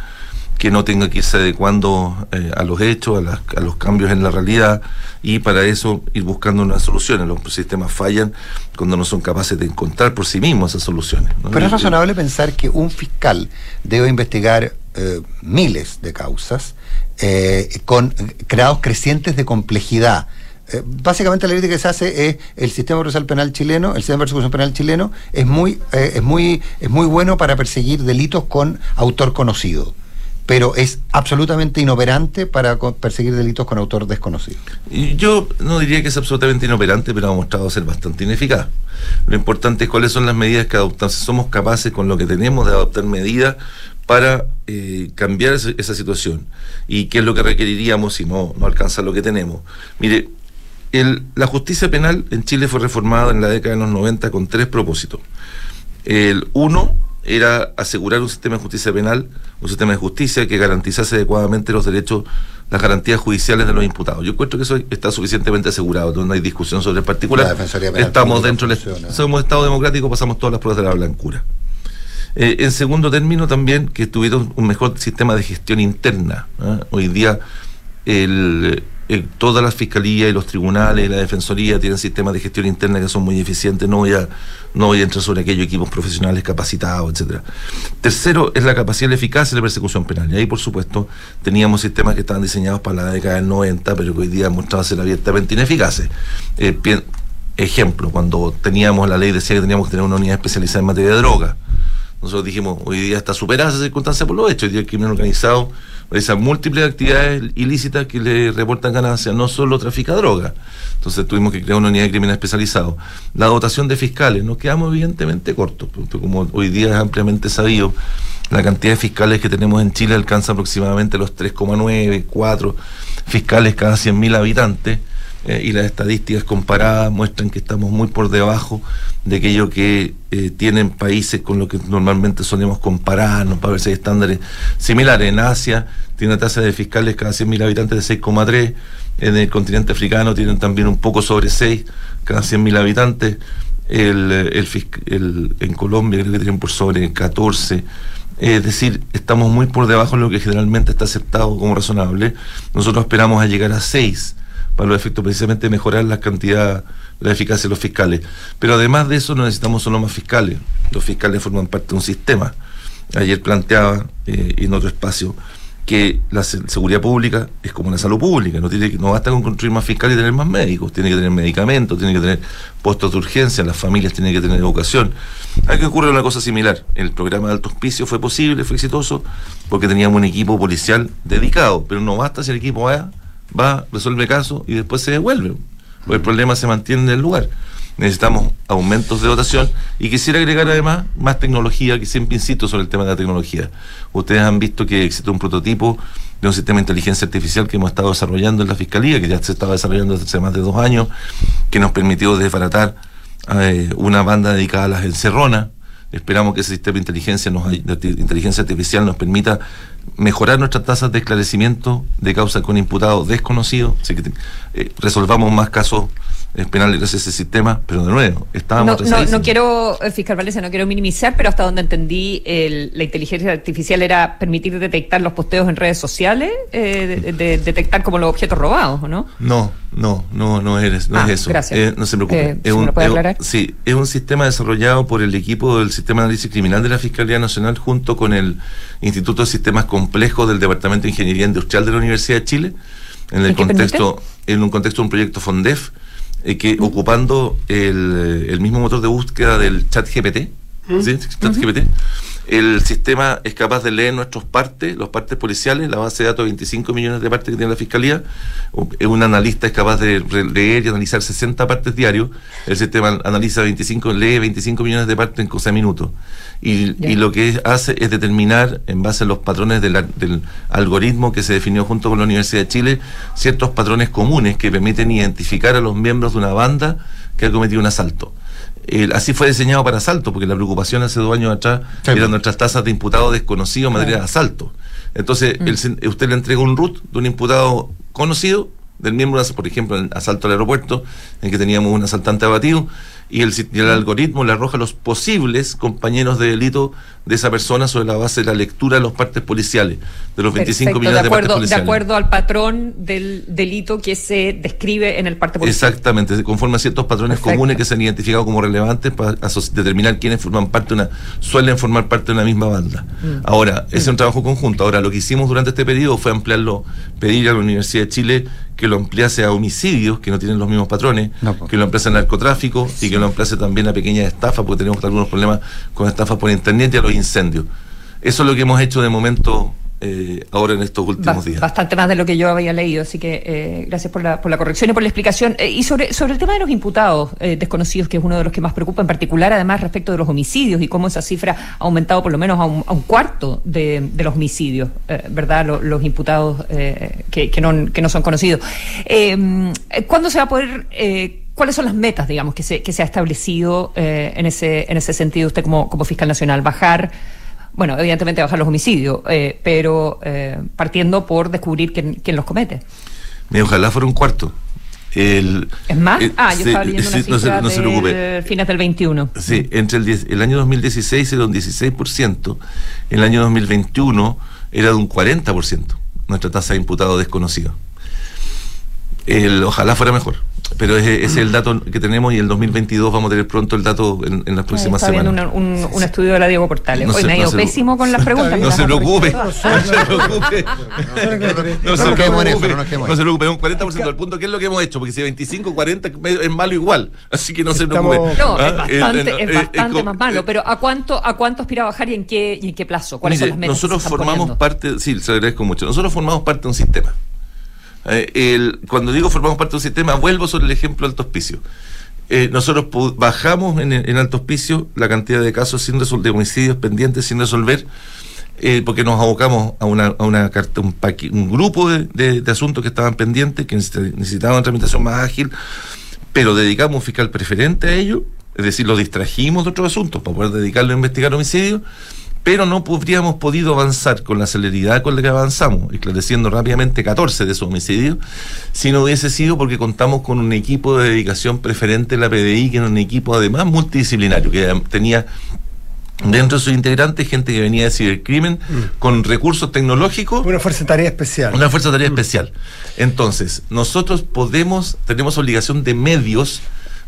que no tenga que irse adecuando eh, a los hechos, a, los cambios en la realidad y para eso ir buscando unas soluciones. Los sistemas fallan cuando no son capaces de encontrar por sí mismos esas soluciones. Pero es razonable pensar que un fiscal debe investigar eh, miles de causas, eh, con grados crecientes de complejidad. Eh, básicamente la crítica que se hace es el sistema procesal penal chileno, el sistema de persecución penal chileno es muy, eh, es muy, es muy bueno para perseguir delitos con autor conocido, pero es absolutamente inoperante para perseguir delitos con autor desconocido. Yo no diría que es absolutamente inoperante, pero ha mostrado ser bastante ineficaz. Lo importante es cuáles son las medidas que adoptamos. Si somos capaces con lo que tenemos de adoptar medidas para eh, cambiar esa, esa situación. ¿Y qué es lo que requeriríamos si no, no alcanza lo que tenemos? Mire, el- la justicia penal en Chile fue reformada en la década de los 90 con tres propósitos. El uno era asegurar un sistema de justicia penal, un sistema de justicia que garantizase adecuadamente los derechos, las garantías judiciales de los imputados. Yo encuentro que eso está suficientemente asegurado, no hay discusión sobre el particular. Estamos dentro del somos Estado democrático, pasamos todas las pruebas de la blancura. Eh, en segundo término, también que tuvieron un mejor sistema de gestión interna. ¿ah? Hoy día, el, el- todas las fiscalías y los tribunales y la defensoría tienen sistemas de gestión interna que son muy eficientes. No voy a, no voy a entrar sobre aquellos equipos profesionales capacitados, etcétera. Tercero, es la capacidad eficacia de la persecución penal. Y ahí, por supuesto, teníamos sistemas que estaban diseñados para la década del 90, pero que hoy día han mostrado ser abiertamente ineficaces. Eh, ejemplo, cuando teníamos la ley decía que teníamos que tener una unidad especializada en materia de droga. Nosotros dijimos, hoy día está superada esa circunstancia por los hechos. Hoy día el crimen organizado realiza múltiples actividades ilícitas que le reportan ganancias, no solo trafica droga. Entonces tuvimos que crear una unidad de crimen especializado. La dotación de fiscales, nos quedamos evidentemente cortos, porque como hoy día es ampliamente sabido, la cantidad de fiscales que tenemos en Chile alcanza aproximadamente los 3,9, 4 fiscales cada 100.000 habitantes eh, y las estadísticas comparadas muestran que estamos muy por debajo de aquello que eh, tienen países con lo que normalmente solemos compararnos para ver si hay estándares similares. En Asia tiene una tasa de fiscales cada 100.000 habitantes de 6,3, en el continente africano tienen también un poco sobre 6 cada 100.000 habitantes, el, el- en Colombia creo que tienen por sobre 14. Es decir, estamos muy por debajo de lo que generalmente está aceptado como razonable. Nosotros esperamos a llegar a 6 para los efectos precisamente mejorar la cantidad, la eficacia de los fiscales. Pero además de eso no necesitamos solo más fiscales. Los fiscales forman parte de un sistema. Ayer planteaba eh, en otro espacio que la se- seguridad pública es como la salud pública, no tiene no basta con construir más fiscales y tener más médicos, tiene que tener medicamentos, tiene que tener puestos de urgencia, las familias tienen que tener educación. Aquí ocurre una cosa similar. El programa de alto hospicio fue posible, fue exitoso, porque teníamos un equipo policial dedicado, pero no basta si el equipo va, va, resuelve casos y después se devuelve. Porque el problema se mantiene en el lugar. Necesitamos aumentos de dotación y quisiera agregar además más tecnología, que siempre insisto sobre el tema de la tecnología. Ustedes han visto que existe un prototipo de un sistema de inteligencia artificial que hemos estado desarrollando en la Fiscalía, que ya se estaba desarrollando hace más de dos años, que nos permitió desbaratar eh, una banda dedicada a las encerronas. Esperamos que ese sistema de inteligencia, de inteligencia artificial nos permita mejorar nuestras tasas de esclarecimiento de causas con imputados desconocidos, así que eh, resolvamos más casos eh, penales gracias a ese sistema, pero de nuevo, estábamos No, no, quiero, eh, fiscal Valencia, no quiero minimizar, pero hasta donde entendí, el- la inteligencia artificial era permitir detectar los posteos en redes sociales, eh, de, de- detectar como los objetos robados, ¿o no? No, no, no, no es, no Ah, es eso. gracias. Eh, no se preocupe. Eh, puede es un- aclarar. sí, es un sistema desarrollado por el equipo del Sistema de Análisis Criminal de la Fiscalía Nacional junto con el Instituto de Sistemas Complejos del Departamento de Ingeniería Industrial de la Universidad de Chile, en el ¿Y qué contexto, en un contexto de un proyecto FONDEF, eh, que ocupando el, el mismo motor de búsqueda del chat GPT, ¿sí? chat GPT, el sistema es capaz de leer nuestros partes, los partes policiales, la base de datos de 25 millones de partes que tiene la Fiscalía. Un un analista es capaz de leer y analizar 60 partes diarios. El sistema analiza 25, lee 25 millones de partes en cosa de minutos. Y, y lo que hace es determinar, en base a los patrones del algoritmo que se definió junto con la Universidad de Chile, ciertos patrones comunes que permiten identificar a los miembros de una banda que ha cometido un asalto. El- así fue diseñado para asalto, porque la preocupación hace dos años atrás eran nuestras tasas de imputados desconocidos en materia de asalto. Entonces, el sen- usted le entrega un root de un imputado conocido, del miembro, de- por ejemplo, en asalto al aeropuerto, en que teníamos un asaltante abatido, y el, si- y el algoritmo le arroja los posibles compañeros de delito de esa persona sobre la base de la lectura de los partes policiales, de los 25 Perfecto, millones de de, partes acuerdo, de policiales. acuerdo al patrón del delito que se describe en el parte policial. Exactamente, conforme a ciertos patrones Perfecto. comunes que se han identificado como relevantes para determinar quiénes forman parte de una, suelen formar parte de una misma banda. Mm. Ahora, ese es un trabajo conjunto. Ahora, lo que hicimos durante este periodo fue ampliarlo, pedir a la Universidad de Chile que lo ampliase a homicidios, que no tienen los mismos patrones, que lo ampliase a narcotráfico y que lo ampliase también a pequeñas estafas, porque tenemos algunos problemas con estafas por internet y a los incendios. Eso es lo que hemos hecho de momento eh, ahora en estos últimos días. Bastante más de lo que yo había leído, así que eh, gracias por la, por la corrección y por la explicación. Eh, y sobre, sobre el tema de los imputados eh, desconocidos, que es uno de los que más preocupa, en particular además respecto de los homicidios y cómo esa cifra ha aumentado por lo menos a un, a un cuarto de, de los homicidios, eh, ¿verdad? Lo- Los, imputados que, que, no, que no son conocidos. ¿Cuándo se va a poder... eh, ¿Cuáles son las metas, digamos, que se, que se ha establecido eh, en, ese, en ese sentido usted como, como fiscal nacional? Bajar bueno, evidentemente bajar los homicidios, eh, pero eh, partiendo por descubrir quién, quién los comete. Mira, ojalá fuera un cuarto. El, ¿Es más? eh, ah, yo sí, estaba leyendo una no se- no se preocupe. fines del 21. Sí, entre el, 10 el año 2016 era un 16%, el año 2021 era de un 40%, nuestra tasa de imputados desconocidos. El, ojalá fuera mejor, pero ese, ese es el dato que tenemos y el 2022 vamos a tener pronto el dato en, en las próximas semanas. una- un, un estudio de la Diego Portales. No Hoy se- me ha no ido se- pésimo con las preguntas. No se no se preocupe. No se preocupe, no no se preocupe, es un 40% del punto, ¿qué es lo que hemos hecho? Porque si 25, 40 es malo igual, así que no se preocupe. No, es Ah, bastante, eh, es eh, bastante como- más malo, pero ¿a cuánto, ¿a cuánto aspira a bajar y en qué, y en qué plazo? ¿Cuáles Mire, son las metas? nosotros formamos poniendo? parte, sí, se lo agradezco mucho. Nosotros formamos parte de un sistema. Eh, cuando digo formamos parte de un sistema, vuelvo sobre el ejemplo Alto Hospicio. Eh, nosotros bajamos en, en Alto Hospicio la cantidad de casos sin de homicidios pendientes sin resolver, eh, porque nos abocamos a un, grupo de, de- asuntos que estaban pendientes, que necesita- necesitaban una tramitación más ágil, pero dedicamos un fiscal preferente a ello, es decir, lo distrajimos de otros asuntos para poder dedicarlo a investigar homicidios, pero no habríamos podido avanzar con la celeridad con la que avanzamos, esclareciendo rápidamente 14 de esos homicidios, si no hubiese sido porque contamos con un equipo de dedicación preferente en la PDI, que era un equipo además multidisciplinario, que tenía dentro de sus integrantes gente que venía de cibercrimen con recursos tecnológicos Una fuerza de tarea especial. una fuerza de tarea especial. Entonces, nosotros podemos, tenemos obligación de medios,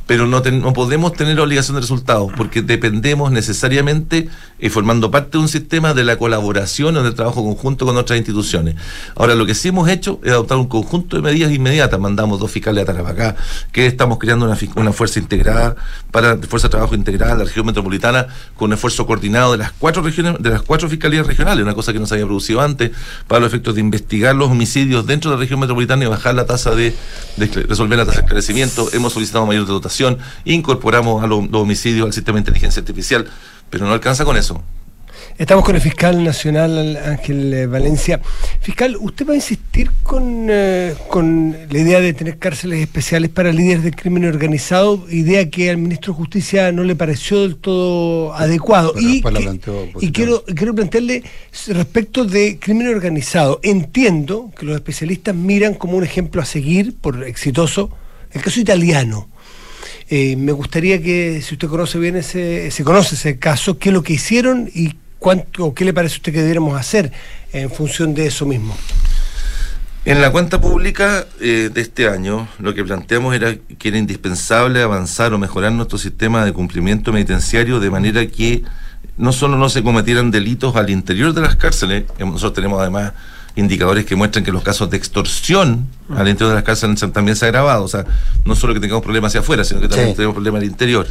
pero no, podemos tener obligación de resultados, porque dependemos necesariamente, y formando parte de un sistema, de la colaboración o del trabajo conjunto con otras instituciones. Ahora, lo que sí hemos hecho es adoptar un conjunto de medidas inmediatas. Mandamos dos fiscales a Tarapacá, que estamos creando una, una fuerza integrada, para fuerza de trabajo integrada en la región metropolitana, con un esfuerzo coordinado de las cuatro regiones, de las cuatro fiscalías regionales, una cosa que no se había producido antes, para los efectos de investigar los homicidios dentro de la región metropolitana y bajar la tasa de, de resolver la tasa de esclarecimiento. Hemos solicitado mayor dotación, incorporamos a los, los homicidios al sistema de inteligencia artificial, pero no alcanza con eso. Estamos con el fiscal nacional Ángel eh, Valencia. Fiscal, ¿usted va a insistir con, eh, con la idea de tener cárceles especiales para líderes del crimen organizado? Idea que al ministro de Justicia no le pareció del todo adecuado. Pero y que- y quiero, quiero plantearle respecto de crimen organizado. Entiendo que los especialistas miran como un ejemplo a seguir, por exitoso, el caso italiano. Eh, me gustaría que, si usted conoce bien ese, se conoce ese caso, qué es lo que hicieron y cuánto, o qué le parece a usted que debiéramos hacer en función de eso mismo. En la cuenta pública eh, de este año, lo que planteamos era que era indispensable avanzar o mejorar nuestro sistema de cumplimiento penitenciario de manera que no solo no se cometieran delitos al interior de las cárceles, nosotros tenemos además indicadores que muestran que los casos de extorsión al interior de las cárceles también se ha agravado, o sea, no solo que tengamos problemas hacia afuera, sino que también Sí. tenemos problemas al interior,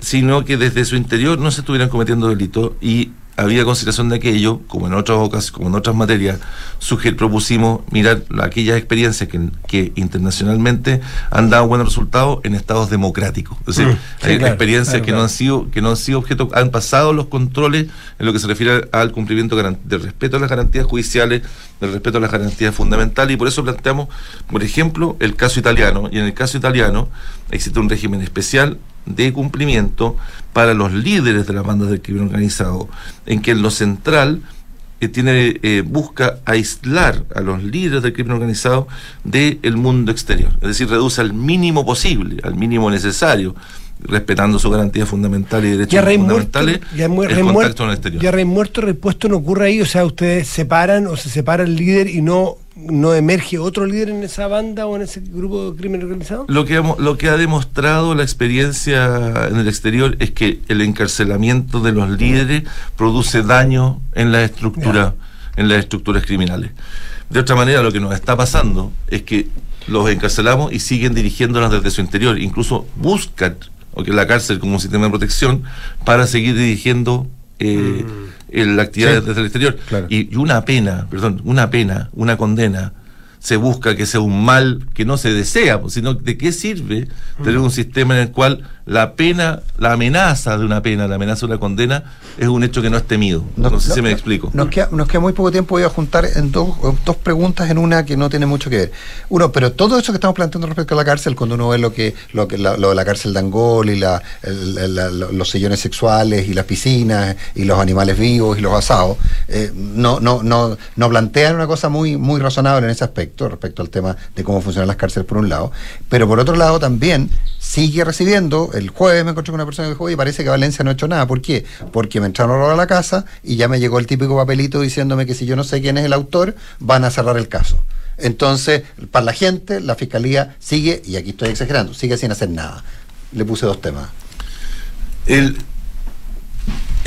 sino que desde su interior no se estuvieran cometiendo delitos y había consideración de aquello, como en otras ocasiones, como en otras materias, suger- propusimos mirar la- aquellas experiencias que, que internacionalmente han dado buenos resultados en estados democráticos. Es decir, Mm, sí, hay claro, experiencias claro, que no han sido, que no han sido objeto, han pasado los controles en lo que se refiere al cumplimiento del respeto a las garantías judiciales, del respeto a las garantías fundamentales, y por eso planteamos, por ejemplo, el caso italiano, y en el caso italiano existe un régimen especial de cumplimiento para los líderes de las bandas del crimen organizado, en que en lo central eh, tiene eh, busca aislar a los líderes del crimen organizado del mundo exterior, es decir, reduce al mínimo posible, al mínimo necesario, respetando sus garantías fundamentales y derechos Ya rey muerto, fundamentales, ya el contacto muerto, el exterior. ya rey muerto, repuesto no ocurre ahí, o sea, ustedes separan o se separa el líder y no, no emerge otro líder en esa banda o en ese grupo de crimen organizado. Lo que, hemos- lo que ha demostrado la experiencia en el exterior es que el encarcelamiento de los líderes produce daño en la estructura, en las estructuras criminales. De otra manera, lo que nos está pasando es que los encarcelamos y siguen dirigiéndolas desde su interior, incluso buscan o que la cárcel como un sistema de protección para seguir dirigiendo eh, el- la actividad Mm. Sí. desde el exterior. Y, y una pena, perdón, una pena, una condena, se busca que sea un mal que no se desea, sino de qué sirve tener un sistema en el cual la pena, la amenaza de una pena, la amenaza de una condena, es un hecho que no es temido. No, sé si me explico. Nos queda, nos queda muy poco tiempo, voy a juntar en dos, dos preguntas en una que no tiene mucho que ver. Uno, pero todo eso que estamos planteando respecto a la cárcel, cuando uno ve lo que, lo que la, lo de la cárcel de Angol y la, el- los sillones sexuales y las piscinas y los animales vivos y los asados, eh, no, no, no, no plantean una cosa muy, muy razonable en ese aspecto, respecto al tema de cómo funcionan las cárceles por un lado, pero por otro lado también sigue recibiendo, el jueves me encontré con una persona que dijo, oye, parece que Valencia no ha hecho nada, ¿por qué? Porque me entraron a la casa y ya me llegó el típico papelito diciéndome que si yo no sé quién es el autor, van a cerrar el caso. Entonces, para la gente, la fiscalía sigue, y aquí estoy exagerando, sigue sin hacer nada. Le puse dos temas. El,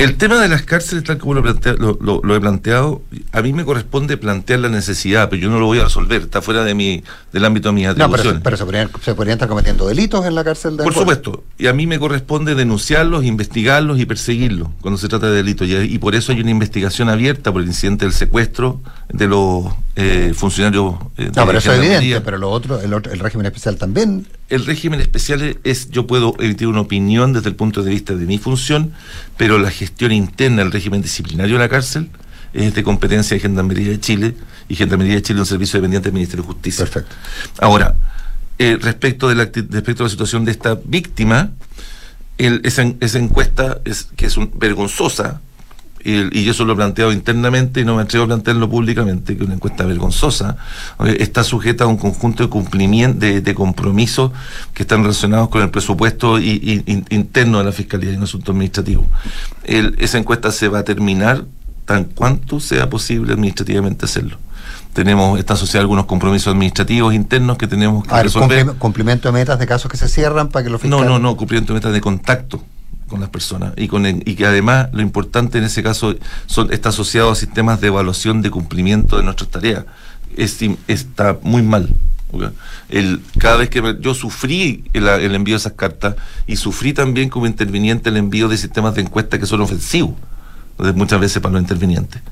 el tema de las cárceles, tal como lo, plantea- lo- lo- lo he planteado, a mí me corresponde plantear la necesidad, pero yo no lo voy a resolver, está fuera de mi, del ámbito de mis No, pero, atribuciones. pero se, podrían, se podrían estar cometiendo delitos en la cárcel de Por supuesto, y a mí me corresponde denunciarlos, investigarlos y perseguirlos cuando se trata de delitos. Y, y por eso hay una investigación abierta por el incidente del secuestro de los eh, funcionarios. eh, No, pero eso es evidente, pero lo otro, el, otro- el régimen especial también. El régimen especial es, yo puedo emitir una opinión desde el punto de vista de mi función, pero la gestión interna del régimen disciplinario de la cárcel es de competencia de Gendarmería de Chile, y Gendarmería de Chile es un servicio dependiente del Ministerio de Justicia. Perfecto. Ahora, eh, respecto, de la, respecto a la situación de esta víctima, el- esa, en- esa encuesta es que es un- vergonzosa, y yo eso lo he planteado internamente y no me atrevo a plantearlo públicamente, que es una encuesta vergonzosa, está sujeta a un conjunto de cumplimientos, de, de compromisos que están relacionados con el presupuesto y- y- in- interno de la Fiscalía y un asunto administrativo. El- esa encuesta se va a terminar tan cuanto sea posible administrativamente hacerlo. Tenemos, está asociada a algunos compromisos administrativos internos que tenemos que A ver, resolver. cumpli- cumplimiento de metas de casos que se cierran para que los No, fiscales... no, no, cumplimiento de metas de contacto con las personas y con el- y que además lo importante en ese caso son está asociado a sistemas de evaluación de cumplimiento de nuestras tareas. Es, está muy mal. ¿ok? El, cada vez que me- yo sufrí el, el envío de esas cartas y sufrí también como interviniente el envío de sistemas de encuesta que son ofensivos muchas veces para los intervinientes.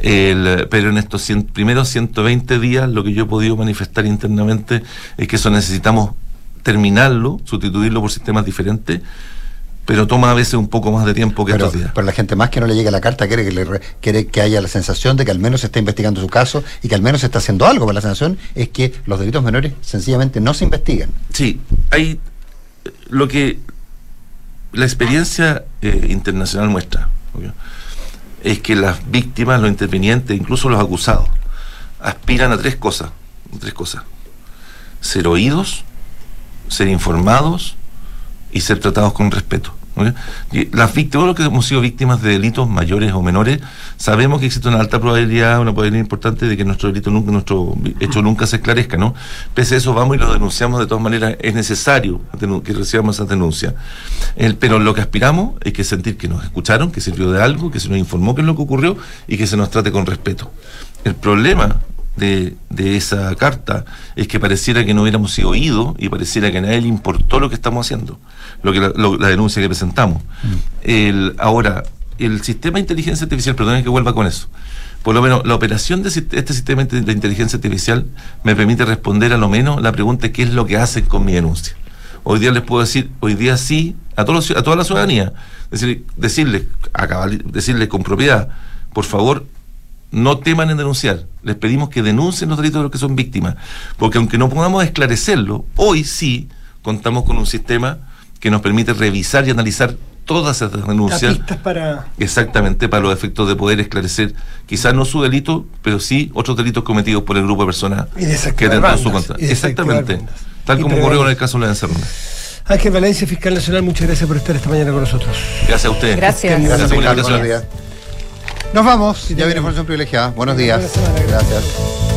El, pero en estos cien- primeros 120 días lo que yo he podido manifestar internamente es que eso necesitamos terminarlo, sustituirlo por sistemas diferentes, pero toma a veces un poco más de tiempo que Pero, estos días. pero la gente más que no le llegue la carta quiere que, le re- quiere que haya la sensación de que al menos se está investigando su caso y que al menos se está haciendo algo. Pero la sensación es que los delitos menores sencillamente no se investigan. Sí, hay lo que la experiencia eh, internacional muestra obvio, es que las víctimas, los intervinientes, incluso los acusados, aspiran a tres cosas, tres cosas: ser oídos, ser informados y ser tratados con respeto. ¿ok? Y las víctimas, los que hemos sido víctimas de delitos mayores o menores, sabemos que existe una alta probabilidad, una probabilidad importante de que nuestro delito nunca, nuestro hecho nunca se esclarezca, ¿no? Pese a eso vamos y lo denunciamos de todas maneras, es necesario que recibamos esa denuncia. Pero lo que aspiramos es que sentir que nos escucharon, que sirvió de algo, que se nos informó qué es lo que ocurrió y que se nos trate con respeto. El problema de, de esa carta es que pareciera que no hubiéramos sido oídos y pareciera que a nadie le importó lo que estamos haciendo, lo que la, lo- la denuncia que presentamos. El, ahora, el sistema de inteligencia artificial, perdónenme que vuelva con eso. Por lo menos la operación de este sistema de inteligencia artificial me permite responder a lo menos la pregunta qué es lo que hacen con mi denuncia. Hoy día les puedo decir, hoy día sí, a, todos a toda la ciudadanía, decir, decirles, decirles con propiedad, por favor, no teman en denunciar. Les pedimos que denuncien los delitos de los que son víctimas. Porque aunque no podamos esclarecerlo, hoy sí contamos con un sistema que nos permite revisar y analizar todas esas denuncias. Para... Exactamente, para los efectos de poder esclarecer, quizás no su delito, pero sí otros delitos cometidos por el grupo de personas que tendrán su contra. Exactamente, tal como ocurrió con el caso de la encerrona. Ángel Valencia, fiscal nacional, muchas gracias por estar esta mañana con nosotros. Gracias a ustedes. Gracias. Gracias, gracias por la. Nos vamos. Ya viene Formación Privilegiada. Buenos días. Gracias.